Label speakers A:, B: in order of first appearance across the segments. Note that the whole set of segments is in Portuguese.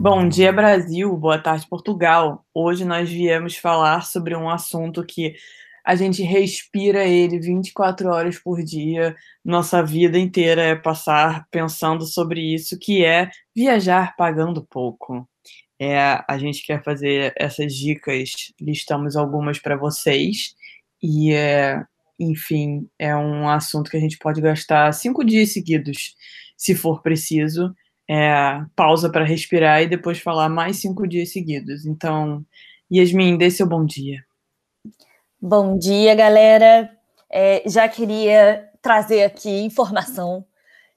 A: Bom dia, Brasil. Boa tarde, Portugal. Hoje nós viemos falar sobre um assunto que a gente respira ele 24 horas por dia. Nossa vida inteira é passar pensando sobre isso, que é viajar pagando pouco. É, a gente quer fazer essas dicas, listamos algumas para vocês. E, é, enfim, é um assunto que a gente pode gastar cinco dias seguidos, se for preciso é, pausa para respirar e depois falar mais cinco dias seguidos. Então, Yasmin, dê seu bom dia.
B: Bom dia, galera. É, já queria trazer aqui informação.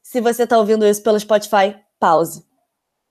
B: Se você está ouvindo isso pelo Spotify, pause.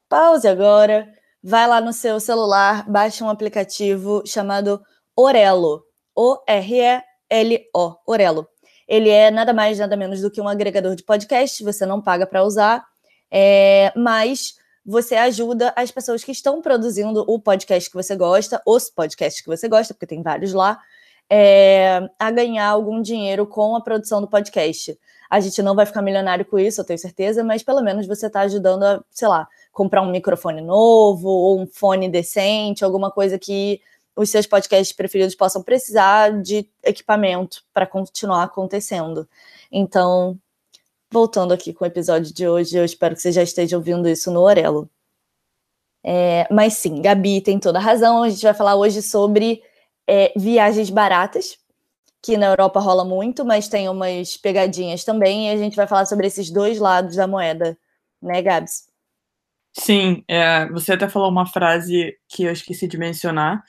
B: Pause agora. Vai lá no seu celular, baixa um aplicativo chamado Orelo. O-R-E-L-O. Orelo. Ele é nada mais, nada menos do que um agregador de podcast. Você não paga para usar é, mas você ajuda as pessoas que estão produzindo o podcast que você gosta, os podcasts que você gosta, porque tem vários lá, é, a ganhar algum dinheiro com a produção do podcast. A gente não vai ficar milionário com isso, eu tenho certeza, mas pelo menos você está ajudando a, sei lá, comprar um microfone novo ou um fone decente, alguma coisa que os seus podcasts preferidos possam precisar de equipamento para continuar acontecendo. Então, voltando aqui com o episódio de hoje, eu espero que você já esteja ouvindo isso no Orelo. É, mas sim, Gabi tem toda a razão. A gente vai falar hoje sobre é, viagens baratas, que na Europa rola muito, mas tem umas pegadinhas também, e a gente vai falar sobre esses dois lados da moeda, né, Gabs?
A: Sim, é, você até falou uma frase que eu esqueci de mencionar.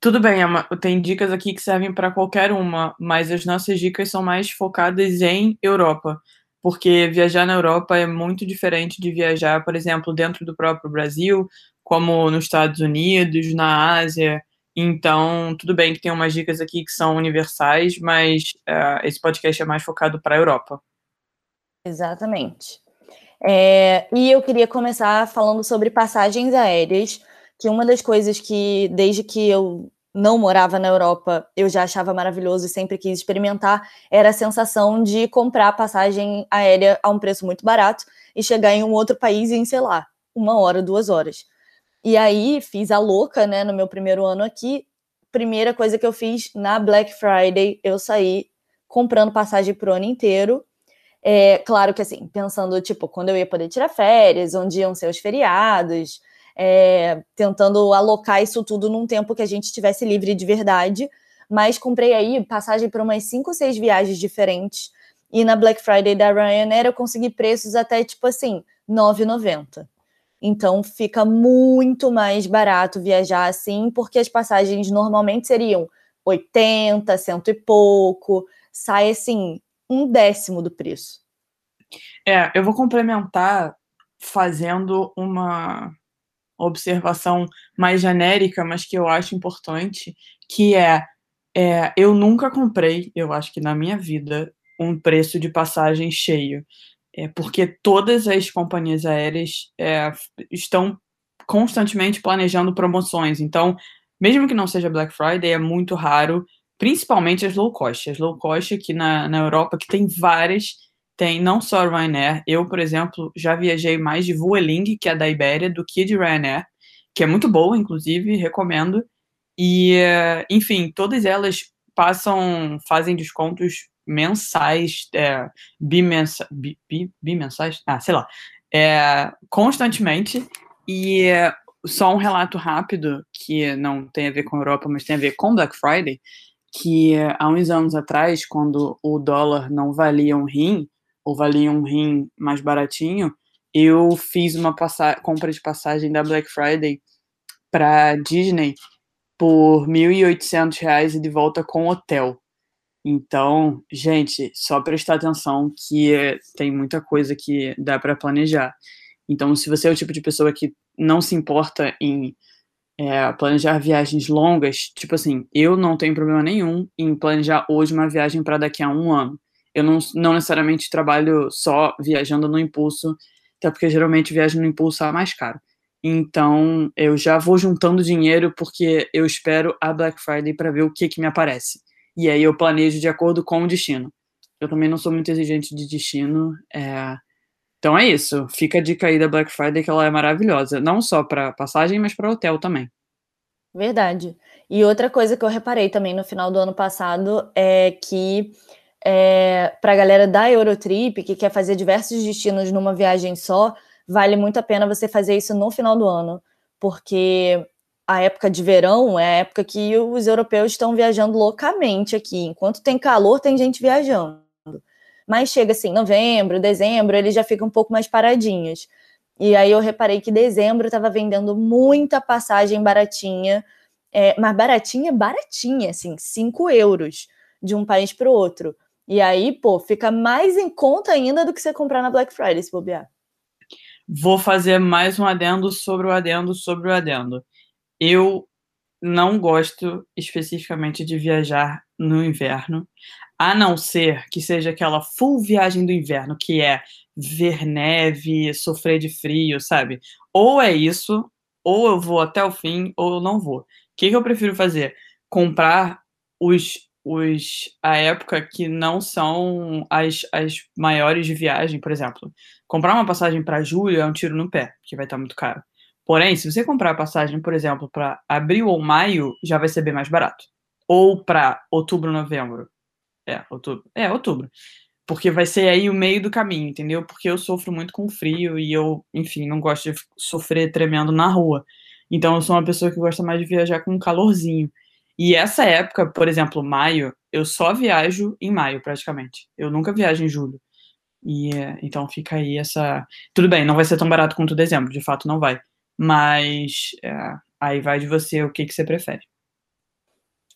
A: Tudo bem, é tem dicas aqui que servem para qualquer uma, mas as nossas dicas são mais focadas em Europa porque viajar na Europa é muito diferente de viajar, por exemplo, dentro do próprio Brasil, como nos Estados Unidos, na Ásia. Então, tudo bem que tem umas dicas aqui que são universais, mas uh, esse podcast é mais focado para a Europa.
B: Exatamente. É, e eu queria começar falando sobre passagens aéreas, que uma das coisas que, desde que eu não morava na Europa, eu já achava maravilhoso e sempre quis experimentar, era a sensação de comprar passagem aérea a um preço muito barato e chegar em um outro país em, sei lá, uma hora, duas horas. E aí fiz a louca, né, no meu primeiro ano aqui. Primeira coisa que eu fiz na Black Friday, eu saí comprando passagem pro ano inteiro. É, claro que assim, pensando, tipo, quando eu ia poder tirar férias, onde iam ser os feriados, é, tentando alocar isso tudo num tempo que a gente tivesse livre de verdade. Mas comprei aí passagem para umas 5 ou 6 viagens diferentes. E na Black Friday da Ryanair eu consegui preços até tipo assim, 9,90. Então fica muito mais barato viajar assim, porque as passagens normalmente seriam 80, cento e pouco, sai assim, um décimo do preço.
A: É, eu vou complementar fazendo uma observação mais genérica, mas que eu acho importante, que é, é, eu nunca comprei, eu acho que na minha vida, um preço de passagem cheio. É, porque todas as companhias aéreas é, estão constantemente planejando promoções. Então, mesmo que não seja Black Friday, é muito raro, principalmente as low cost. As low cost aqui na, na Europa, que tem várias, tem não só Ryanair, eu, por exemplo, já viajei mais de Vueling, que é da Ibéria, do que de Ryanair, que é muito boa, inclusive, recomendo. E, enfim, todas elas passam, fazem descontos mensais, é, bimensa, bi, bi, bimensais, ah, sei lá, é, constantemente. E só um relato rápido, que não tem a ver com a Europa, mas tem a ver com Black Friday, que há uns anos atrás, quando o dólar não valia um rim, ou valia um rim mais baratinho, eu fiz uma compra de passagem da Black Friday para Disney por R$ 1.800 e de volta com hotel. Então, gente, só prestar atenção que é, tem muita coisa que dá para planejar. Então, se você é o tipo de pessoa que não se importa em é, planejar viagens longas, tipo assim, eu não tenho problema nenhum em planejar hoje uma viagem para daqui a um ano eu não, não necessariamente trabalho só viajando no impulso, até porque geralmente viagem no impulso é mais caro. Então, eu já vou juntando dinheiro porque eu espero a Black Friday para ver o que, que me aparece. E aí eu planejo de acordo com o destino. Eu também não sou muito exigente de destino, é... Então é isso. Fica a dica aí da Black Friday que ela é maravilhosa. Não só para passagem, mas para hotel também.
B: Verdade. E outra coisa que eu reparei também no final do ano passado é que é, para a galera da Eurotrip, que quer fazer diversos destinos numa viagem só, vale muito a pena você fazer isso no final do ano, porque a época de verão é a época que os europeus estão viajando loucamente aqui. Enquanto tem calor, tem gente viajando. Mas chega assim, novembro, dezembro, eles já ficam um pouco mais paradinhos. E aí eu reparei que dezembro estava vendendo muita passagem baratinha, é, mas baratinha, baratinha, assim, 5 euros de um país para o outro. E aí, pô, fica mais em conta ainda do que você comprar na Black Friday, se bobear.
A: Vou fazer mais um adendo sobre o adendo sobre o adendo. Eu não gosto especificamente de viajar no inverno, a não ser que seja aquela full viagem do inverno, que é ver neve, sofrer de frio, sabe? Ou é isso, ou eu vou até o fim, ou eu não vou. O que, que eu prefiro fazer? Comprar os, os a época que não são as, as maiores de viagem, por exemplo. Comprar uma passagem para julho é um tiro no pé, que vai estar muito caro. Porém, se você comprar a passagem, por exemplo, para abril ou maio, já vai ser bem mais barato. Ou para outubro, novembro. É, outubro. É, outubro. Porque vai ser aí o meio do caminho, entendeu? Porque eu sofro muito com frio e eu, enfim, não gosto de sofrer tremendo na rua. Então eu sou uma pessoa que gosta mais de viajar com um calorzinho. E essa época, por exemplo, maio, eu só viajo em maio, praticamente. Eu nunca viajo em julho. E então fica aí essa. Tudo bem, não vai ser tão barato quanto dezembro, de fato não vai. Mas é, aí vai de você o que, que você prefere.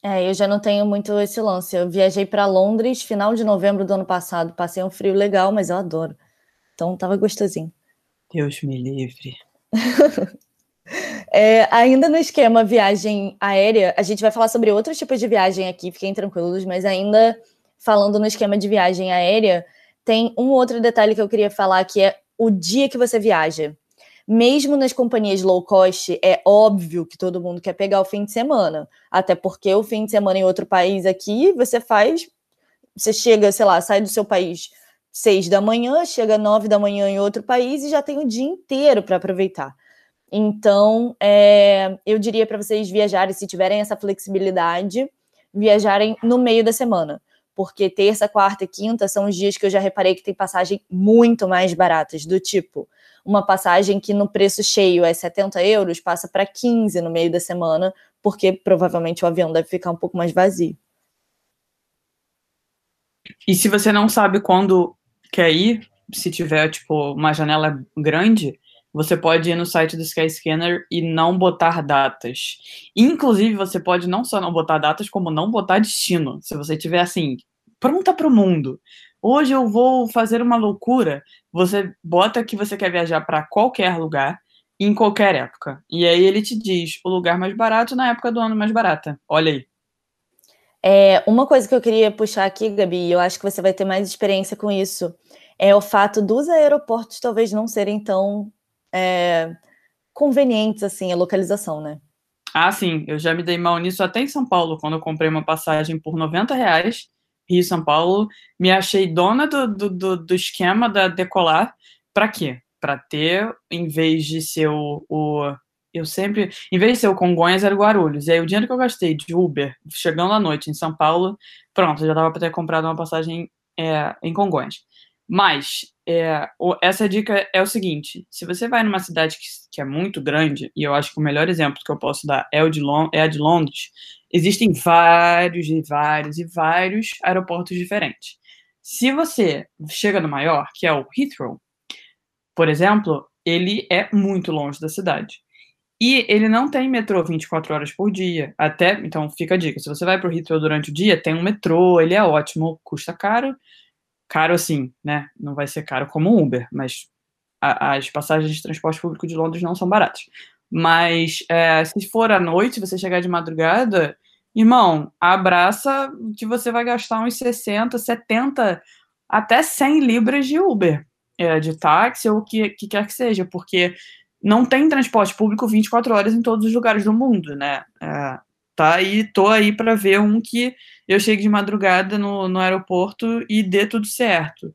B: É, eu já não tenho muito esse lance. Eu viajei para Londres final de novembro do ano passado. Passei um frio legal, mas eu adoro. Então tava gostosinho.
A: Deus me livre.
B: é, ainda no esquema viagem aérea, a gente vai falar sobre outros tipos de viagem aqui, fiquem tranquilos, mas ainda falando no esquema de viagem aérea, tem um outro detalhe que eu queria falar que é o dia que você viaja mesmo nas companhias low cost, é óbvio que todo mundo quer pegar o fim de semana. Até porque o fim de semana em outro país aqui, você faz. Você chega, sei lá, sai do seu país seis da manhã, chega nove da manhã em outro país e já tem o dia inteiro para aproveitar. Então, é, eu diria para vocês viajarem, se tiverem essa flexibilidade, viajarem no meio da semana. Porque terça, quarta e quinta são os dias que eu já reparei que tem passagem muito mais baratas, do tipo uma passagem que no preço cheio é 70 euros, passa para 15 no meio da semana, porque provavelmente o avião deve ficar um pouco mais vazio.
A: E se você não sabe quando quer ir, se tiver tipo uma janela grande, você pode ir no site do Skyscanner e não botar datas. Inclusive, você pode não só não botar datas, como não botar destino. Se você tiver assim, pronta para o mundo. Hoje eu vou fazer uma loucura. Você bota que você quer viajar para qualquer lugar, em qualquer época. E aí ele te diz o lugar mais barato na época do ano mais barata. Olha aí.
B: É, uma coisa que eu queria puxar aqui, Gabi, eu acho que você vai ter mais experiência com isso, é o fato dos aeroportos talvez não serem tão é, convenientes assim a localização, né?
A: Ah, sim, eu já me dei mal nisso até em São Paulo, quando eu comprei uma passagem por 90 reais Rio São Paulo, me achei dona do, do, do, esquema da Decolar. Para quê? Para ter, em vez de ser o, o, Eu sempre. Em vez de ser o Congonhas, era o Guarulhos. E aí o dinheiro que eu gastei de Uber, chegando à noite em São Paulo, pronto, já dava para ter comprado uma passagem é, em Congonhas. Mas é, essa dica é o seguinte: se você vai numa cidade que, que, é muito grande, e eu acho que o melhor exemplo que eu posso dar é, o de é a de Londres, existem vários e vários e vários aeroportos diferentes. Se você chega no maior, que é o Heathrow, por exemplo, ele é muito longe da cidade. E ele não tem metrô 24 horas por dia. Até, então fica a dica, se você vai para o Heathrow durante o dia, tem um metrô, ele é ótimo, custa caro, caro assim, né? Não vai ser caro como o Uber, mas a, as passagens de transporte público de Londres não são baratas. Mas é, se for à noite, você chegar de madrugada, irmão, abraça que você vai gastar uns 60, 70, até 100 libras de Uber, é, de táxi ou o que, que quer que seja, porque não tem transporte público 24 horas em todos os lugares do mundo, né? É, tá aí, tô aí para ver um que eu chegue de madrugada no, no aeroporto e dê tudo certo.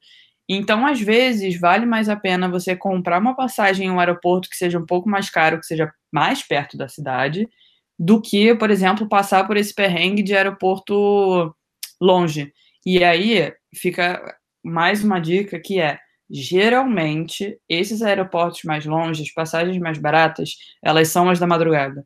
A: Então, às vezes, vale mais a pena você comprar uma passagem em um aeroporto que seja um pouco mais caro, que seja mais perto da cidade, do que, por exemplo, passar por esse perrengue de aeroporto longe. E aí fica mais uma dica que é geralmente esses aeroportos mais longe, as passagens mais baratas, elas são as da madrugada.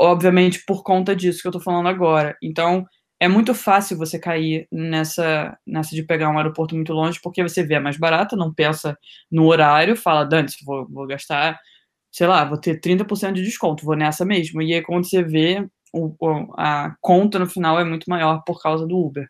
A: Obviamente por conta disso que eu tô falando agora. Então, é muito fácil você cair nessa, nessa de pegar um aeroporto muito longe, porque você vê é mais barato, não pensa no horário, fala, Dante, vou, vou gastar, sei lá, vou ter 30% de desconto, vou nessa mesmo. E aí, quando você vê, o, a conta no final é muito maior por causa do Uber.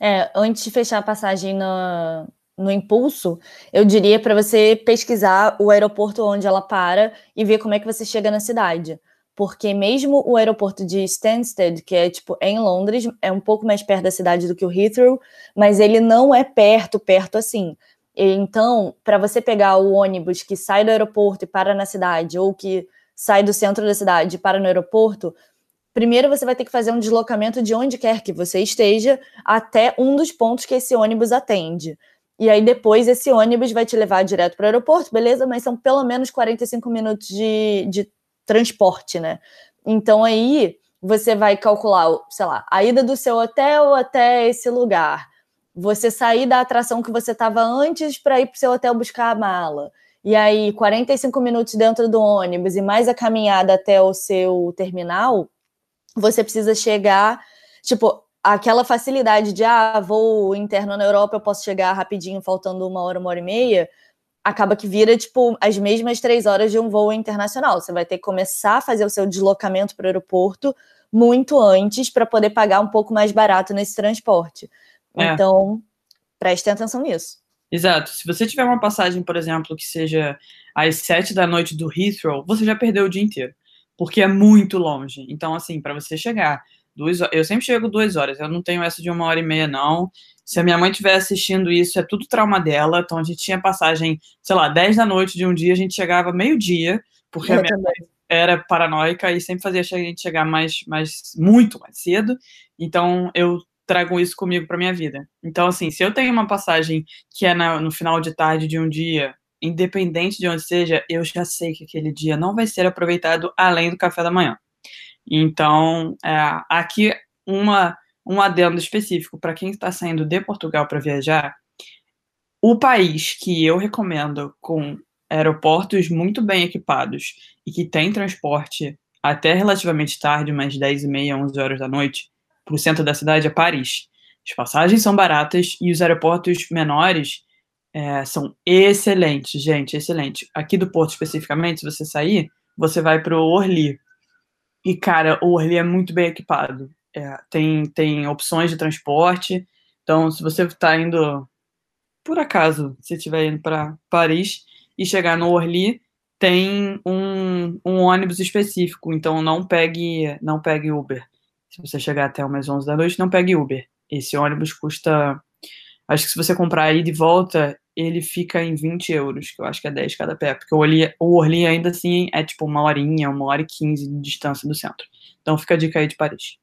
B: É, antes de fechar a passagem no, no impulso, eu diria para você pesquisar o aeroporto onde ela para e ver como é que você chega na cidade porque mesmo o aeroporto de Stansted, que é tipo em Londres, é um pouco mais perto da cidade do que o Heathrow, mas ele não é perto, perto assim. Então, para você pegar o ônibus que sai do aeroporto e para na cidade, ou que sai do centro da cidade e para no aeroporto, primeiro você vai ter que fazer um deslocamento de onde quer que você esteja até um dos pontos que esse ônibus atende. E aí depois esse ônibus vai te levar direto para o aeroporto, beleza? Mas são pelo menos 45 minutos de, de transporte, né? Então aí você vai calcular, sei lá, a ida do seu hotel até esse lugar. Você sair da atração que você estava antes para ir para o seu hotel buscar a mala. E aí, 45 minutos dentro do ônibus e mais a caminhada até o seu terminal, você precisa chegar, tipo, aquela facilidade de ah, vou interno na Europa, eu posso chegar rapidinho, faltando uma hora, uma hora e meia acaba que vira, tipo, as mesmas três horas de um voo internacional. Você vai ter que começar a fazer o seu deslocamento para o aeroporto muito antes para poder pagar um pouco mais barato nesse transporte. É. Então, preste atenção nisso.
A: Exato. Se você tiver uma passagem, por exemplo, que seja às sete da noite do Heathrow, você já perdeu o dia inteiro, porque é muito longe. Então, assim, para você chegar duas, eu sempre chego duas horas. Eu não tenho essa de uma hora e meia, não. Se a minha mãe estiver assistindo isso, é tudo trauma dela. Então a gente tinha passagem, sei lá, 10 da noite de um dia, a gente chegava meio-dia, porque eu a minha também. mãe era paranoica e sempre fazia a gente chegar mais, mais muito mais cedo. Então eu trago isso comigo para minha vida. Então, assim, se eu tenho uma passagem que é na, no final de tarde de um dia, independente de onde seja, eu já sei que aquele dia não vai ser aproveitado além do café da manhã. Então, é, aqui uma um adendo específico para quem está saindo de Portugal para viajar, o país que eu recomendo com aeroportos muito bem equipados e que tem transporte até relativamente tarde, umas 10 e meia, 11 horas da noite, para o centro da cidade é Paris. As passagens são baratas e os aeroportos menores é, são excelentes, gente, excelente. Aqui do Porto especificamente, se você sair, você vai para o Orly. E, cara, o Orly é muito bem equipado. É, tem, tem opções de transporte. Então, se você está indo, por acaso, se estiver indo para Paris e chegar no Orly, tem um, um ônibus específico. Então, não pegue, não pegue Uber. Se você chegar até umas 11 da noite, não pegue Uber. Esse ônibus custa. Acho que se você comprar aí de volta, ele fica em 20 euros, que eu acho que é 10 cada pé, porque o Orly, o ainda assim é tipo uma horinha, uma hora e quinze de distância do centro. Então fica a dica aí de Paris.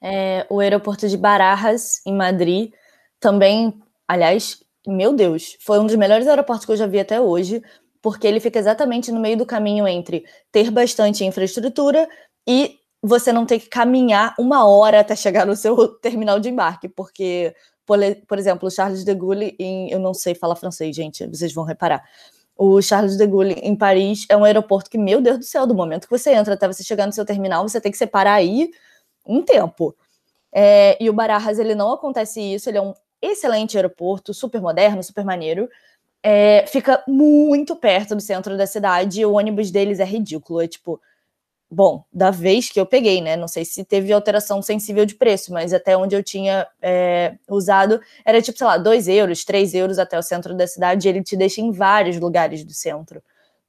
B: É, o aeroporto de Barajas, em Madrid, também, aliás, meu Deus, foi um dos melhores aeroportos que eu já vi até hoje, porque ele fica exatamente no meio do caminho entre ter bastante infraestrutura e você não ter que caminhar uma hora até chegar no seu terminal de embarque, porque, por, por exemplo, Charles de Gaulle, em, eu não sei falar francês, gente, vocês vão reparar. O Charles de Gaulle, em Paris, é um aeroporto que, meu Deus do céu, do momento que você entra até você chegar no seu terminal, você tem que separar aí um tempo. É, e o Barajas, ele não acontece isso, ele é um excelente aeroporto, super moderno, super maneiro. É, fica muito perto do centro da cidade e o ônibus deles é ridículo. É tipo, bom, da vez que eu peguei, né? Não sei se teve alteração sensível de preço, mas até onde eu tinha é, usado era tipo, sei lá, 2 euros, 3 euros até o centro da cidade. E ele te deixa em vários lugares do centro.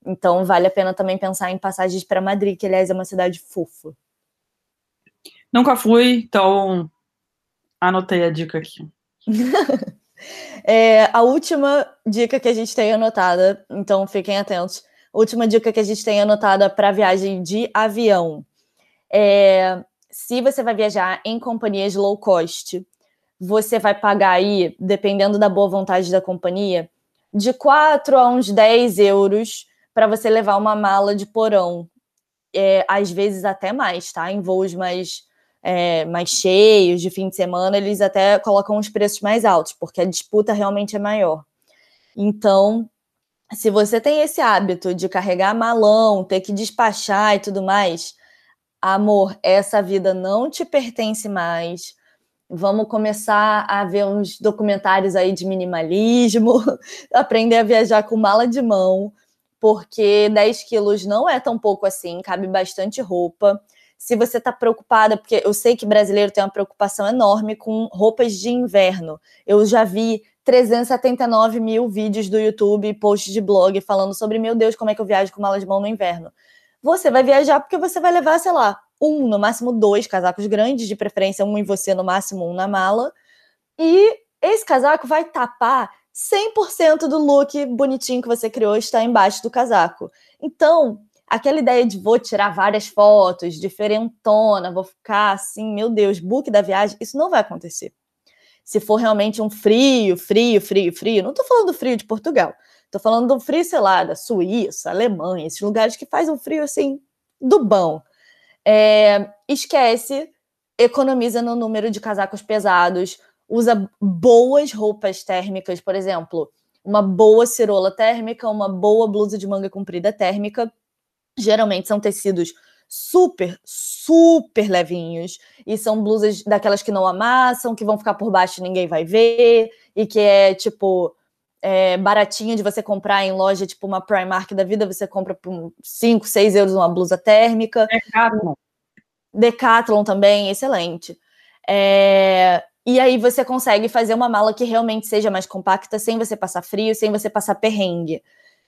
B: Então vale a pena também pensar em passagens para Madrid, que aliás é uma cidade fofa.
A: Nunca fui, então anotei a dica aqui.
B: é, a última dica que a gente tem anotada, então fiquem atentos. Última dica que a gente tem anotada para viagem de avião. É, se você vai viajar em companhias low cost, você vai pagar aí, dependendo da boa vontade da companhia, de 4 a uns 10 euros para você levar uma mala de porão. É, às vezes até mais, tá? Em voos mais, é, mais cheios, de fim de semana, eles até colocam os preços mais altos, porque a disputa realmente é maior. Então, se você tem esse hábito de carregar malão, ter que despachar e tudo mais, amor, essa vida não te pertence mais. Vamos começar a ver uns documentários aí de minimalismo, aprender a viajar com mala de mão, porque 10 quilos não é tão pouco assim, cabe bastante roupa. Se você está preocupada, porque eu sei que brasileiro tem uma preocupação enorme com roupas de inverno. Eu já vi 379 mil vídeos do YouTube, posts de blog falando sobre, meu Deus, como é que eu viajo com mala de mão no inverno. Você vai viajar porque você vai levar, sei lá, um, no máximo dois casacos grandes, de preferência um em você, no máximo um na mala. E esse casaco vai tapar 100% do look bonitinho que você criou está embaixo do casaco. Então, aquela ideia de vou tirar várias fotos, diferentona, vou ficar assim, meu Deus, book da viagem, isso não vai acontecer. Se for realmente um frio, frio, frio, frio, não estou falando do frio de Portugal, estou falando do frio, sei lá, da Suíça, Alemanha, esses lugares que faz um frio assim, do bom. É, esquece, economiza no número de casacos pesados, usa boas roupas térmicas, por exemplo, uma boa cirola térmica, uma boa blusa de manga comprida térmica. Geralmente são tecidos super, super levinhos e são blusas daquelas que não amassam, que vão ficar por baixo e ninguém vai ver e que é tipo é, baratinha de você comprar em loja, tipo uma Primark da vida, você compra por 5, 6 euros uma blusa térmica.
A: Decathlon.
B: Decathlon também, excelente. É, e aí você consegue fazer uma mala que realmente seja mais compacta, sem você passar frio, sem você passar perrengue.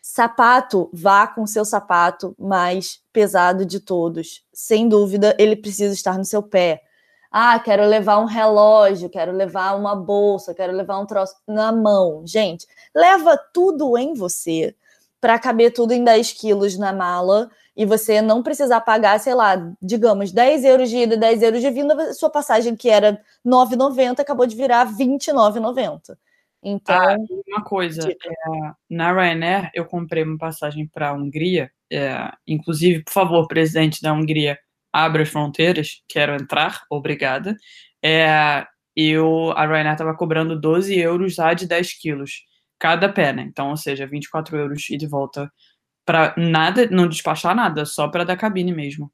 B: Sapato, vá com seu sapato mais pesado de todos. Sem dúvida, ele precisa estar no seu pé. Ah, quero levar um relógio, quero levar uma bolsa, quero levar um troço na mão. Gente, leva tudo em você para caber tudo em 10 quilos na mala e você não precisar pagar, sei lá, digamos, 10 euros de ida, 10 euros de vinda, sua passagem que era 9,90 acabou de virar 29,90. Então. Ah,
A: uma coisa, é, na Ryanair eu comprei uma passagem para a Hungria. É, inclusive, por favor, presidente da Hungria, abra as fronteiras, quero entrar, obrigada. É, eu, a Ryanair estava cobrando 12 euros a de 10 quilos cada pé, né? Então, ou seja, 24 euros e de volta para nada, não despachar nada, só para dar cabine mesmo.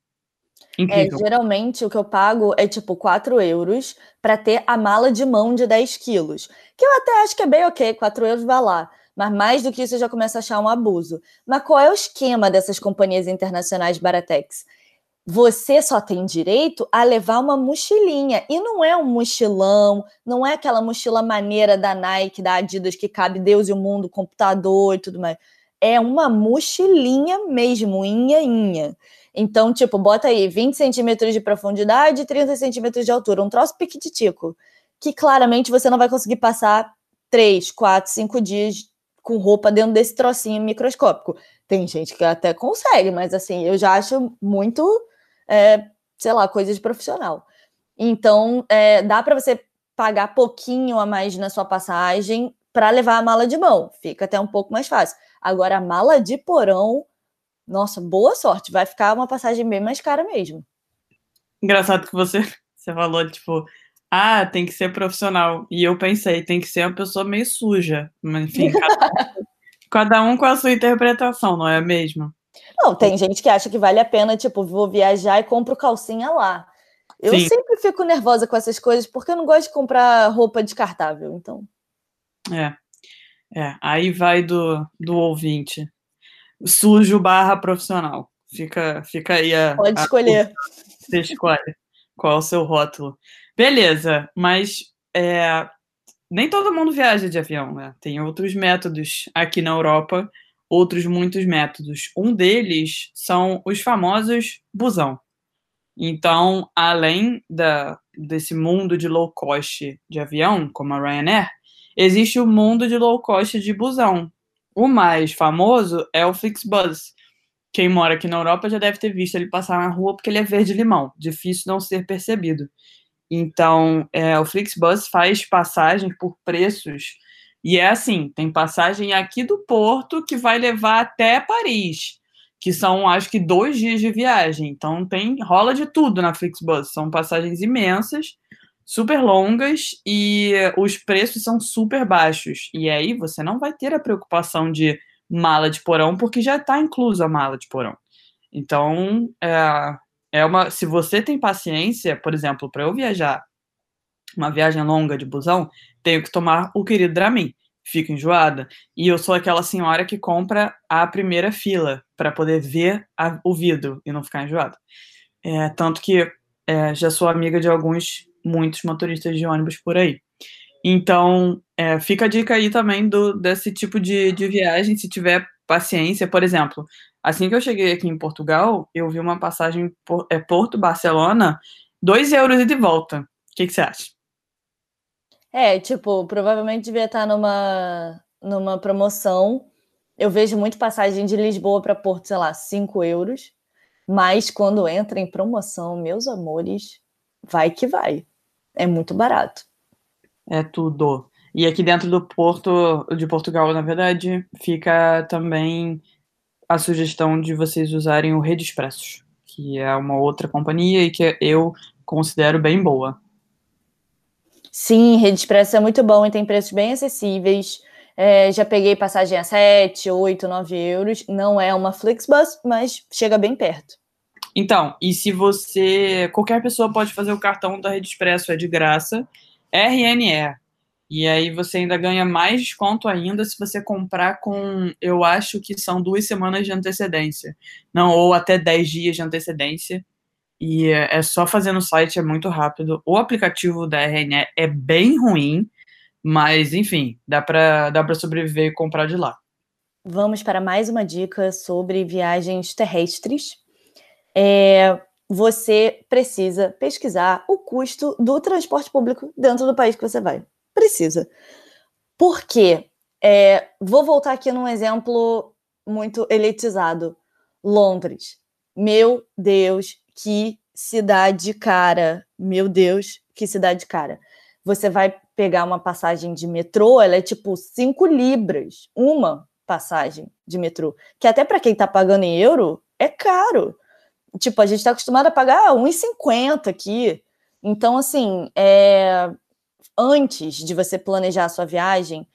B: É, geralmente o que eu pago é tipo 4 euros para ter a mala de mão de 10 quilos. Que eu até acho que é bem ok, 4 euros vai lá. Mas mais do que isso eu já começo a achar um abuso. Mas qual é o esquema dessas companhias internacionais Baratex? Você só tem direito a levar uma mochilinha. E não é um mochilão, não é aquela mochila maneira da Nike, da Adidas, que cabe Deus e o mundo, computador e tudo mais é uma mochilinha mesmo, inha, inha. Então, tipo, bota aí 20 centímetros de profundidade e 30 centímetros de altura, um troço piquititico, que claramente você não vai conseguir passar 3, 4, 5 dias com roupa dentro desse trocinho microscópico. Tem gente que até consegue, mas assim, eu já acho muito, é, sei lá, coisa de profissional. Então, é, dá para você pagar pouquinho a mais na sua passagem para levar a mala de mão, fica até um pouco mais fácil. Agora, a mala de porão, nossa, boa sorte, vai ficar uma passagem bem mais cara mesmo.
A: Engraçado que você, você falou, tipo, ah, tem que ser profissional. E eu pensei, tem que ser uma pessoa meio suja. Mas, enfim, cada, cada um com a sua interpretação, não é mesmo?
B: Não, tem gente que acha que vale a pena, tipo, vou viajar e compro calcinha lá. Eu Sim. sempre fico nervosa com essas coisas porque eu não gosto de comprar roupa descartável, então.
A: É. É, aí vai do, do ouvinte. Sujo barra profissional. Fica, fica aí a.
B: Pode escolher. A,
A: você escolhe qual é o seu rótulo. Beleza, mas é, nem todo mundo viaja de avião, né? Tem outros métodos aqui na Europa, outros muitos métodos. Um deles são os famosos busão. Então, além da, desse mundo de low cost de avião, como a Ryanair, existe o mundo de low cost de busão. O mais famoso é o Flixbus. Quem mora aqui na Europa já deve ter visto ele passar na rua porque ele é verde-limão, difícil não ser percebido. Então, é, o Flixbus faz passagem por preços. E é assim: tem passagem aqui do Porto que vai levar até Paris, que são acho que dois dias de viagem. Então tem rola de tudo na Flixbus. São passagens imensas, super longas e os preços são super baixos. E aí você não vai ter a preocupação de mala de porão, porque já está incluso a mala de porão. Então, é, é uma. Se você tem paciência, por exemplo, para eu viajar uma viagem longa de busão, tenho que tomar o querido Dramin. Fico enjoada. E eu sou aquela senhora que compra a primeira fila para poder ver a, o vidro e não ficar enjoada. É, tanto que é, já sou amiga de alguns, muitos motoristas de ônibus por aí. Então, é, fica a dica aí também do, desse tipo de, de viagem, se tiver paciência. Por exemplo, assim que eu cheguei aqui em Portugal, eu vi uma passagem por, é, Porto-Barcelona, 2 euros e de volta. O que, que você acha?
B: É, tipo, provavelmente devia estar numa, numa promoção. Eu vejo muito passagem de Lisboa para Porto, sei lá, 5 euros. Mas quando entra em promoção, meus amores, vai que vai. É muito barato.
A: É tudo. E aqui dentro do Porto, de Portugal, na verdade, fica também a sugestão de vocês usarem o Rede Expressos, que é uma outra companhia e que eu considero bem boa.
B: Sim, Rede Expresso é muito bom e tem preços bem acessíveis. É, já peguei passagem a 7, 8, 9 euros. Não é uma Flixbus, mas chega bem perto.
A: Então, e se você. Qualquer pessoa pode fazer o cartão da Rede Expresso, é de graça. RNE. E aí você ainda ganha mais desconto ainda se você comprar com, eu acho que são duas semanas de antecedência. Não, ou até 10 dias de antecedência. E é, só fazer no site, é muito rápido. O aplicativo da RNE é bem ruim, mas enfim, dá para dá sobreviver e comprar de lá.
B: Vamos para mais uma dica sobre viagens terrestres. É, você precisa pesquisar o custo do transporte público dentro do país que você vai. Precisa. Por quê? É, vou voltar aqui num exemplo muito elitizado. Londres. Meu Deus, que cidade cara. Meu Deus, que cidade cara. Você vai pegar uma passagem de metrô, ela é tipo 5 libras. Uma passagem de metrô. Que até para quem está pagando em euro, é caro. Tipo, a gente está acostumado a pagar 1,50 aqui. Então, assim, é... antes de você planejar a sua viagem,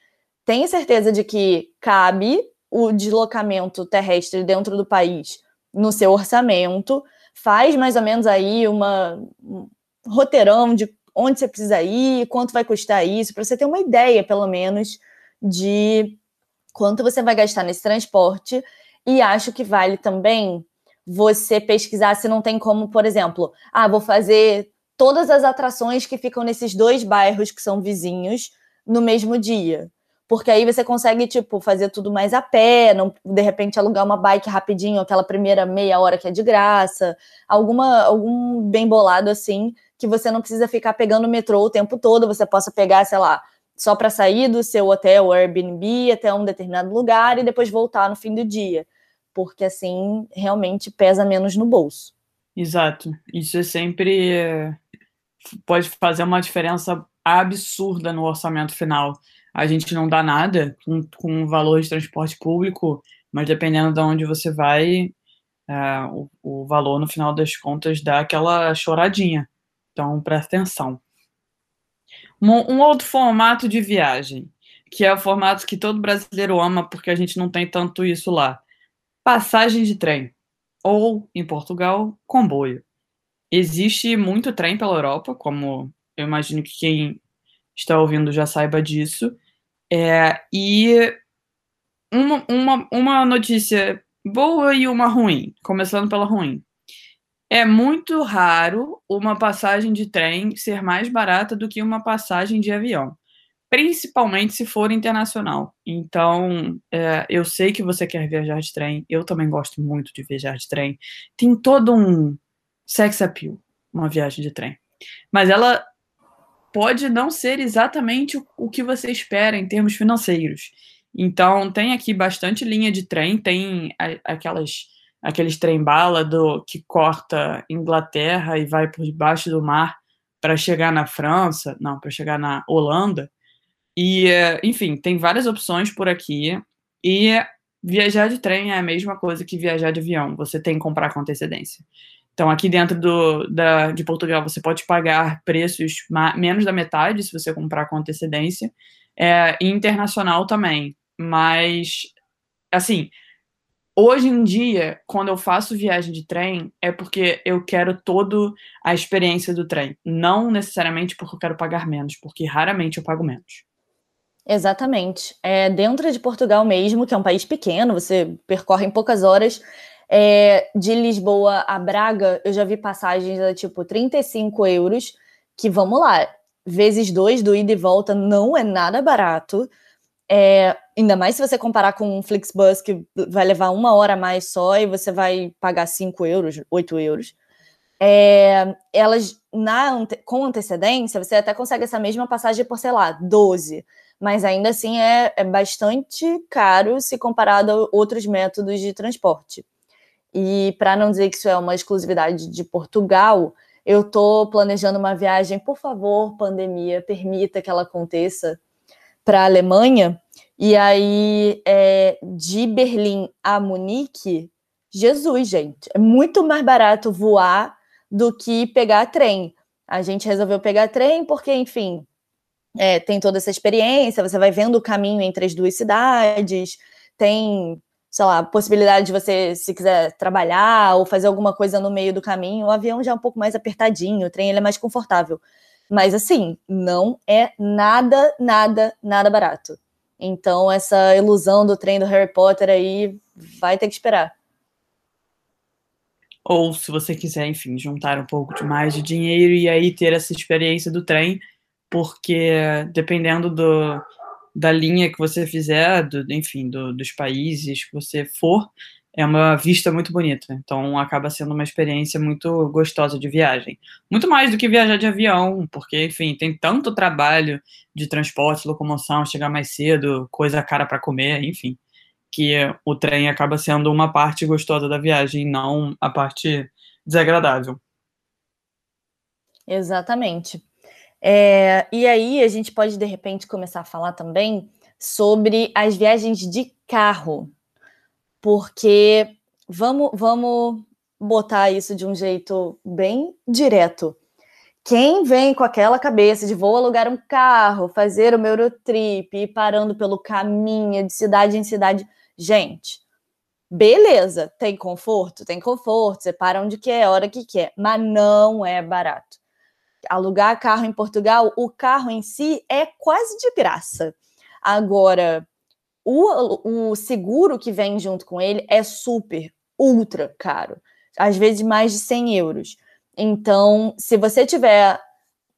B: tenha certeza de que cabe o deslocamento terrestre dentro do país no seu orçamento. Faz mais ou menos aí uma um roteirão de onde você precisa ir, quanto vai custar isso, para você ter uma ideia, pelo menos, de quanto você vai gastar nesse transporte. E acho que vale também você pesquisar se não tem como, por exemplo, ah, vou fazer todas as atrações que ficam nesses dois bairros que são vizinhos no mesmo dia. Porque aí você consegue, tipo, fazer tudo mais a pé, não, de repente alugar uma bike rapidinho, aquela primeira meia hora que é de graça, alguma, algum bem bolado assim, que você não precisa ficar pegando o metrô o tempo todo, você possa pegar, sei lá, só para sair do seu hotel ou Airbnb até um determinado lugar e depois voltar no fim do dia porque assim realmente pesa menos no bolso.
A: Exato. Isso é sempre pode fazer uma diferença absurda no orçamento final. A gente não dá nada com, com o valor de transporte público, mas dependendo de onde você vai, é, o, o valor no final das contas dá aquela choradinha. Então presta atenção. Um, um outro formato de viagem, que é o formato que todo brasileiro ama, porque a gente não tem tanto isso lá passagem de trem, ou, em Portugal, comboio. Existe muito trem pela Europa, como eu imagino que quem está ouvindo já saiba disso. É, e uma, uma, uma notícia boa e uma ruim, começando pela ruim. É muito raro uma passagem de trem ser mais barata do que uma passagem de avião principalmente se for internacional. Então, é, eu sei que você quer viajar de trem, eu também gosto muito de viajar de trem. Tem todo um sex appeal, uma viagem de trem. Mas ela pode não ser exatamente o, que você espera em termos financeiros. Então, tem aqui bastante linha de trem, tem aquelas aqueles trem bala do que corta Inglaterra e vai por debaixo do mar para chegar na França, não, para chegar na Holanda. E, enfim, tem várias opções por aqui. E viajar de trem é a mesma coisa que viajar de avião. Você tem que comprar com antecedência. Então, aqui dentro do, da, de Portugal, você pode pagar preços menos da metade se você comprar com antecedência. É, internacional também. Mas, assim, hoje em dia, quando eu faço viagem de trem, é porque eu quero toda a experiência do trem. Não necessariamente porque eu quero pagar menos, porque raramente eu pago menos.
B: Exatamente. É, dentro de Portugal mesmo, que é um país pequeno, você percorre em poucas horas. É, de Lisboa a Braga, eu já vi passagens a tipo 35 euros, que vamos lá, vezes dois do ida e volta não é nada barato. É, ainda mais se você comparar com um Flixbus que vai levar uma hora a mais só e você vai pagar 5 euros, 8 euros. É, elas, na, com antecedência, você até consegue essa mesma passagem por, sei lá, 12. Mas ainda assim é, é bastante caro se comparado a outros métodos de transporte. E para não dizer que isso é uma exclusividade de Portugal, eu estou planejando uma viagem, por favor, pandemia, permita que ela aconteça para a Alemanha. E aí, é, de Berlim a Munique, Jesus, gente, é muito mais barato voar do que pegar trem. A gente resolveu pegar trem porque, enfim, é, tem toda essa experiência, você vai vendo o caminho entre as duas cidades, tem, sei lá, possibilidade de você, se quiser trabalhar ou fazer alguma coisa no meio do caminho. O avião já é um pouco mais apertadinho, o trem ele é mais confortável. Mas assim, não é nada, nada, nada barato. Então, essa ilusão do trem do Harry Potter aí vai ter que esperar.
A: Ou se você quiser, enfim, juntar um pouco de mais de dinheiro e aí ter essa experiência do trem, porque dependendo do, da linha que você fizer, do, enfim, do, dos países que você for, é uma vista muito bonita. Então acaba sendo uma experiência muito gostosa de viagem. Muito mais do que viajar de avião, porque, enfim, tem tanto trabalho de transporte, locomoção, chegar mais cedo, coisa cara para comer, enfim, que o trem acaba sendo uma parte gostosa da viagem, não a parte desagradável.
B: Exatamente. É, e aí a gente pode de repente começar a falar também sobre as viagens de carro porque vamos, vamos botar isso de um jeito bem direto. Quem vem com aquela cabeça de vou alugar um carro, fazer o meu Eurotrip, ir parando pelo caminho de cidade em cidade, gente, beleza, tem conforto? Tem conforto, você para onde quer, hora que quer, mas não é barato. Alugar carro em Portugal, o carro em si é quase de graça. Agora, o, o seguro que vem junto com ele é super, ultra caro. Às vezes mais de 100 euros. Então, se você tiver,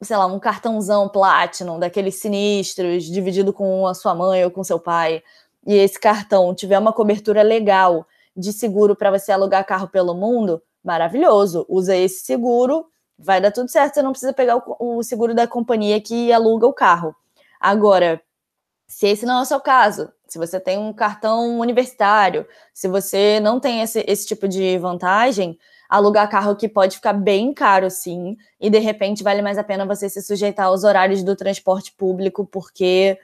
B: sei lá, um cartãozão Platinum, daqueles sinistros, dividido com a sua mãe ou com seu pai, e esse cartão tiver uma cobertura legal de seguro para você alugar carro pelo mundo, maravilhoso. Usa esse seguro, vai dar tudo certo. Você não precisa pegar o, o seguro da companhia que aluga o carro. Agora, se esse não é o seu caso, se você tem um cartão universitário, se você não tem esse, esse tipo de vantagem, alugar carro que pode ficar bem caro, sim, e de repente vale mais a pena você se sujeitar aos horários do transporte público, porque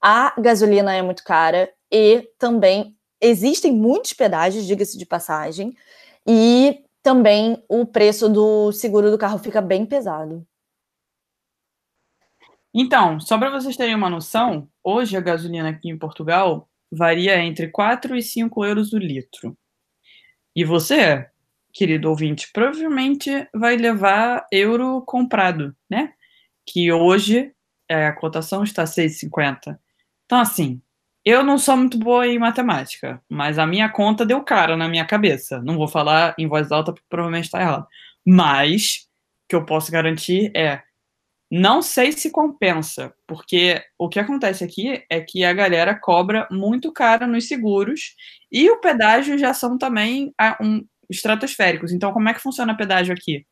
B: a gasolina é muito cara e também existem muitos pedágios, diga-se de passagem, e também o preço do seguro do carro fica bem pesado.
A: Então, só para vocês terem uma noção, hoje a gasolina aqui em Portugal varia entre 4 e 5 euros o litro. E você, querido ouvinte, provavelmente vai levar euro comprado, né? Que hoje é, a cotação está 6,50. Então, assim, eu não sou muito boa em matemática, mas a minha conta deu cara na minha cabeça. Não vou falar em voz alta porque provavelmente está errado. Mas o que eu posso garantir é não sei se compensa, porque o que acontece aqui é que a galera cobra muito caro nos seguros e o pedágio já são também um, estratosféricos. Então, como é que funciona o pedágio aqui?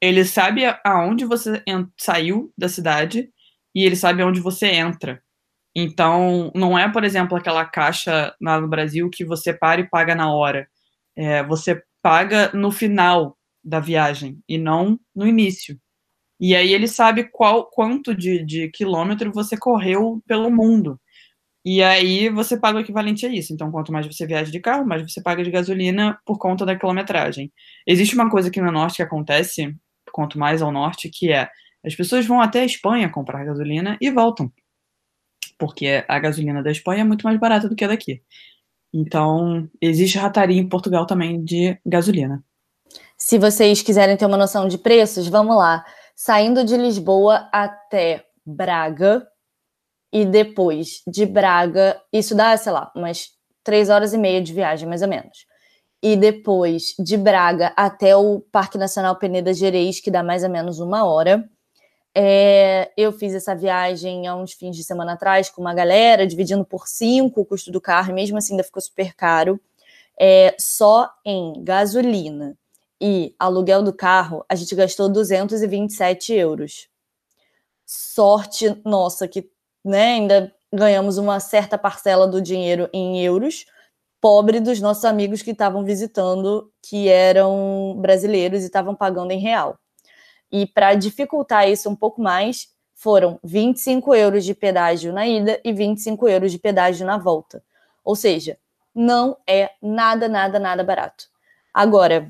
A: Ele sabe aonde você saiu da cidade e ele sabe aonde você entra. Então, não é, por exemplo, aquela caixa lá no Brasil que você para e paga na hora. É, você paga no final da viagem e não no início. E aí ele sabe qual quanto de, de quilômetro você correu pelo mundo. E aí você paga o equivalente a isso. Então, quanto mais você viaja de carro, mais você paga de gasolina por conta da quilometragem. Existe uma coisa aqui no norte que acontece, quanto mais ao norte, que é as pessoas vão até a Espanha comprar gasolina e voltam. Porque a gasolina da Espanha é muito mais barata do que a daqui. Então, existe rataria em Portugal também de gasolina.
B: Se vocês quiserem ter uma noção de preços, vamos lá. Saindo de Lisboa até Braga e depois de Braga, isso dá, sei lá, umas três horas e meia de viagem, mais ou menos. E depois de Braga até o Parque Nacional Peneda Gereis, que dá mais ou menos uma hora. É, eu fiz essa viagem há uns fins de semana atrás com uma galera, dividindo por cinco o custo do carro, e mesmo assim ainda ficou super caro. É, só em gasolina e aluguel do carro, a gente gastou 227 euros. Sorte nossa que né, ainda ganhamos uma certa parcela do dinheiro em euros, pobre dos nossos amigos que estavam visitando, que eram brasileiros e estavam pagando em real. E para dificultar isso um pouco mais, foram 25 euros de pedágio na ida e 25 euros de pedágio na volta. Ou seja, não é nada, nada, nada barato. Agora,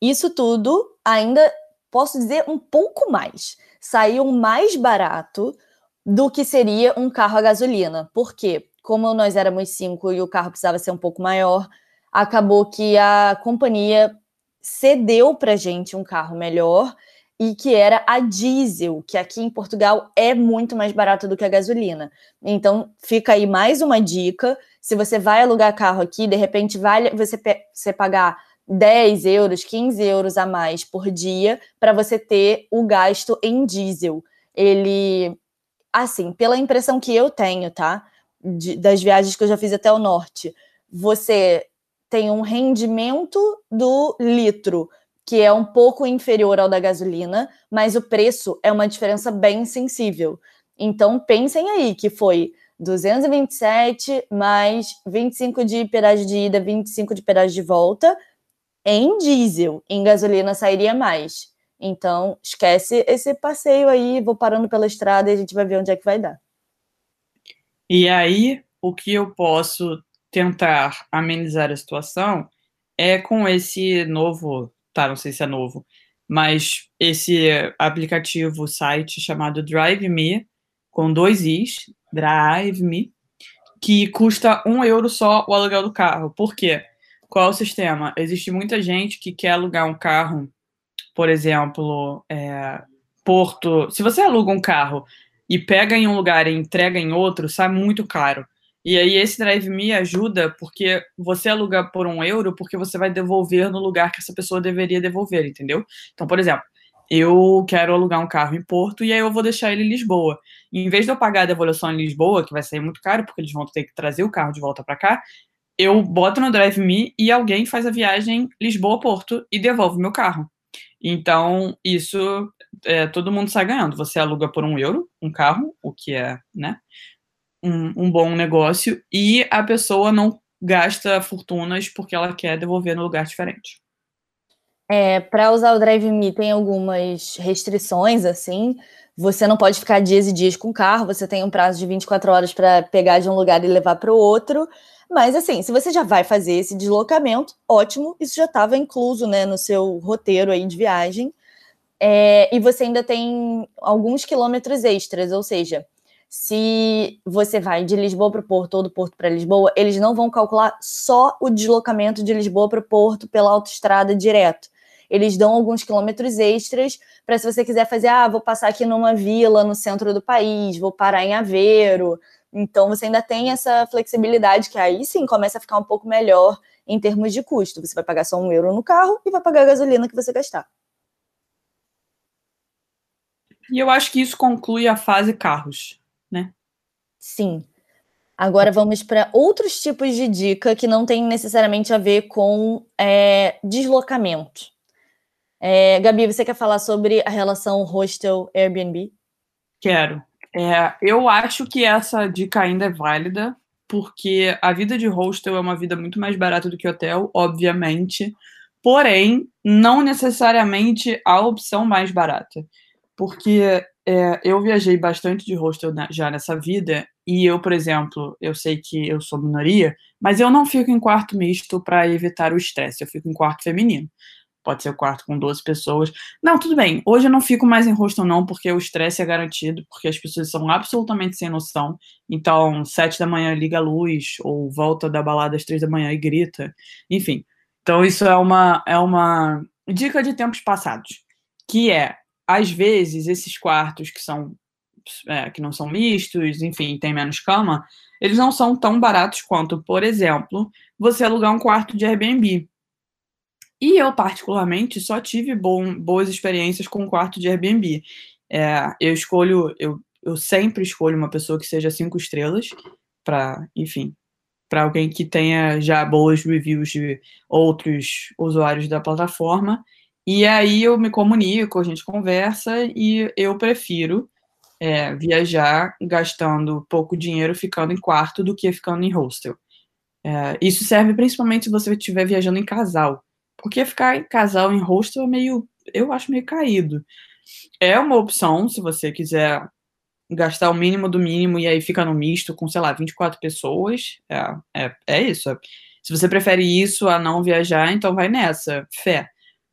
B: isso tudo ainda posso dizer um pouco mais. Saiu mais barato do que seria um carro a gasolina. Por quê? Como nós éramos cinco e o carro precisava ser um pouco maior, acabou que a companhia cedeu para gente um carro melhor e que era a diesel, que aqui em Portugal é muito mais barato do que a gasolina. Então, fica aí mais uma dica. Se você vai alugar carro aqui, de repente vale você, você pagar 10 euros, 15 euros a mais por dia para você ter o gasto em diesel. Ele, assim, pela impressão que eu tenho, tá? De, das viagens que eu já fiz até o norte, você tem um rendimento do litro que é um pouco inferior ao da gasolina, mas o preço é uma diferença bem sensível. Então pensem aí que foi 227 mais 25 de pedágio de ida, 25 de pedágio de volta em diesel. Em gasolina sairia mais. Então esquece esse passeio aí, vou parando pela estrada e a gente vai ver onde é que vai dar.
A: E aí, o que eu posso tentar amenizar a situação é com esse novo tá, não sei se é novo, mas esse aplicativo, site chamado Drive Me, com dois Is, Drive Me, que custa um euro só o aluguel do carro. Por quê? Qual é o sistema? Existe muita gente que quer alugar um carro, por exemplo, é, Porto. Se você aluga um carro e pega em um lugar e entrega em outro, sai muito caro. E aí esse Drive Me ajuda porque você aluga por um euro porque você vai devolver no lugar que essa pessoa deveria devolver, entendeu? Então, por exemplo, eu quero alugar um carro em Porto e aí eu vou deixar ele em Lisboa. E em vez de eu pagar a devolução em Lisboa, que vai sair muito caro porque eles vão ter que trazer o carro de volta para cá, eu boto no Drive Me e alguém faz a viagem Lisboa-Porto e devolve meu carro. Então, isso é, todo mundo sai ganhando. Você aluga por um euro um carro, o que é, né? Um, um bom negócio e a pessoa não gasta fortunas porque ela quer devolver no lugar diferente.
B: É, para usar o Drive Me tem algumas restrições, assim. Você não pode ficar dias e dias com o carro, você tem um prazo de 24 horas para pegar de um lugar e levar para o outro. Mas, assim, se você já vai fazer esse deslocamento, ótimo, isso já estava incluso né, no seu roteiro aí de viagem. É, e você ainda tem alguns quilômetros extras, ou seja, se você vai de Lisboa para o Porto ou do Porto para Lisboa, eles não vão calcular só o deslocamento de Lisboa para o Porto pela autoestrada direto. Eles dão alguns quilômetros extras para se você quiser fazer, ah, vou passar aqui numa vila no centro do país, vou parar em Aveiro. Então você ainda tem essa flexibilidade que aí sim começa a ficar um pouco melhor em termos de custo. Você vai pagar só um euro no carro e vai pagar a gasolina que você gastar.
A: E eu acho que isso conclui a fase carros?
B: Sim. Agora vamos para outros tipos de dica que não tem necessariamente a ver com é, deslocamento. É, Gabi, você quer falar sobre a relação hostel-Airbnb?
A: Quero. É, eu acho que essa dica ainda é válida, porque a vida de hostel é uma vida muito mais barata do que hotel, obviamente, porém, não necessariamente a opção mais barata. porque é, eu viajei bastante de hostel já nessa vida, e eu, por exemplo, eu sei que eu sou minoria, mas eu não fico em quarto misto para evitar o estresse, eu fico em quarto feminino. Pode ser o quarto com 12 pessoas. Não, tudo bem. Hoje eu não fico mais em hostel, não, porque o estresse é garantido, porque as pessoas são absolutamente sem noção. Então, sete da manhã liga a luz, ou volta da balada às três da manhã e grita. Enfim. Então, isso é uma, é uma dica de tempos passados. Que é, às vezes, esses quartos que são é, que não são mistos, enfim, tem menos cama, eles não são tão baratos quanto, por exemplo, você alugar um quarto de Airbnb. E eu, particularmente, só tive bom, boas experiências com o quarto de Airbnb. É, eu escolho, eu, eu sempre escolho uma pessoa que seja cinco estrelas, para, enfim, para alguém que tenha já boas reviews de outros usuários da plataforma. E aí eu me comunico, a gente conversa e eu prefiro é, viajar gastando pouco dinheiro ficando em quarto do que ficando em hostel. É, isso serve principalmente se você estiver viajando em casal. Porque ficar em casal em hostel é meio, eu acho meio caído. É uma opção se você quiser gastar o mínimo do mínimo e aí fica no misto com, sei lá, 24 pessoas. É, é, é isso. Se você prefere isso a não viajar, então vai nessa, fé.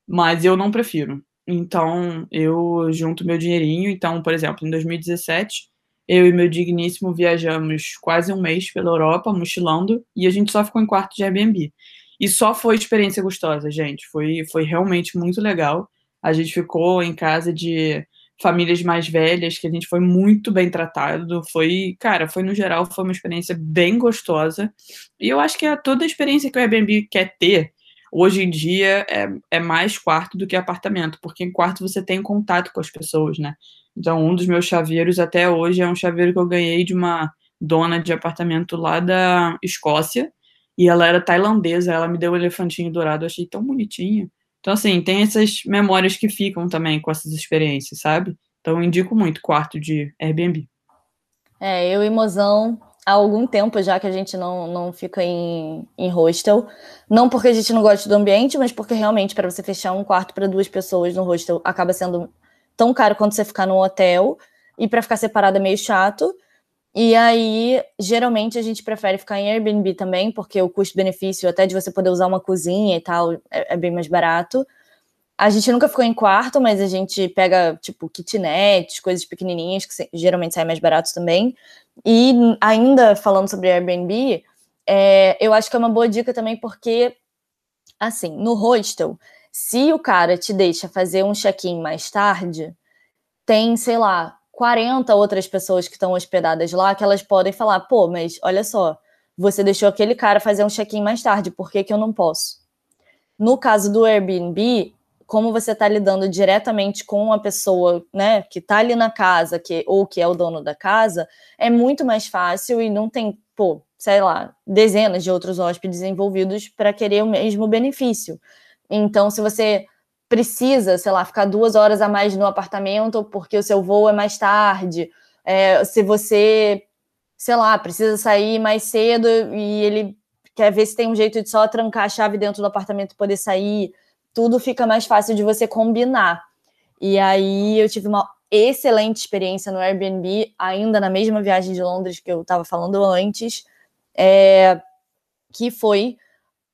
A: Mas eu não prefiro. Então eu junto meu dinheirinho. Então, por exemplo, em 2017, eu e meu digníssimo viajamos quase um mês pela Europa, mochilando, e a gente só ficou em quarto de Airbnb. E só foi experiência gostosa, gente. Foi, foi realmente muito legal. A gente ficou em casa de famílias mais velhas, que a gente foi muito bem tratado. Foi, cara, foi no geral, foi uma experiência bem gostosa. E eu acho que é toda a experiência que o Airbnb quer ter, hoje em dia, é, é mais quarto do que apartamento, porque em quarto você tem contato com as pessoas, né? Então, um dos meus chaveiros até hoje é um chaveiro que eu ganhei de uma dona de apartamento lá da Escócia e ela era tailandesa, ela me deu um elefantinho dourado, eu achei tão bonitinho. Então, assim, tem essas memórias que ficam também com essas experiências, sabe? Então, indico muito quarto de Airbnb.
B: É, eu e Mozão, há algum tempo já que a gente não, não fica em, em hostel. Não porque a gente não gosta do ambiente, mas porque realmente para você fechar um quarto para duas pessoas no hostel acaba sendo tão caro quanto você ficar no hotel. E para ficar separado é meio chato. E aí, geralmente, a gente prefere ficar em Airbnb também, porque o custo-benefício, até de você poder usar uma cozinha e tal, é, é, bem mais barato. A gente nunca ficou em quarto, mas a gente pega, tipo, kitnets, coisas pequenininhas, que geralmente saem mais baratos também. E ainda falando sobre Airbnb, é, eu acho que é uma boa dica também, porque, assim, no hostel, se o cara te deixa fazer um check-in mais tarde, tem, sei lá, 40 outras pessoas que estão hospedadas lá que elas podem falar: pô, mas olha só, você deixou aquele cara fazer um check-in mais tarde, por que, que eu não posso? No caso do Airbnb, como você está lidando diretamente com a pessoa né, que está ali na casa, que, ou que é o dono da casa, é muito mais fácil e não tem, pô, sei lá, dezenas de outros hóspedes envolvidos para querer o mesmo benefício. Então, se você precisa, sei lá, ficar duas horas a mais no apartamento porque o seu voo é mais tarde. É, se você, sei lá, precisa sair mais cedo e ele quer ver se tem um jeito de só trancar a chave dentro do apartamento e poder sair, tudo fica mais fácil de você combinar. E aí eu tive uma excelente experiência no Airbnb, ainda na mesma viagem de Londres que eu estava falando antes, é, que foi